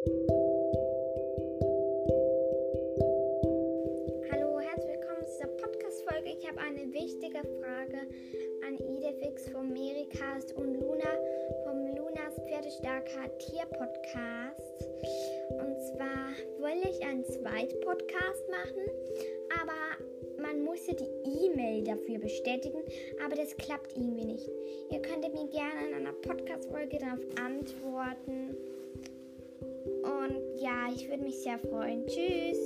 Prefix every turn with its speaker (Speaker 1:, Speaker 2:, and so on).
Speaker 1: Hallo, herzlich willkommen zu dieser Podcast-Folge. Ich habe eine wichtige Frage an Idefix vom Mericast und Luna vom Lunas Pferdestarker Tier-Podcast. Und zwar will ich einen zweiten Podcast machen, aber man muss ja die E-Mail dafür bestätigen, aber das klappt irgendwie nicht. Ihr könntet mir gerne in einer Podcast-Folge darauf antworten. Ja, ich würde mich sehr freuen. Tschüss.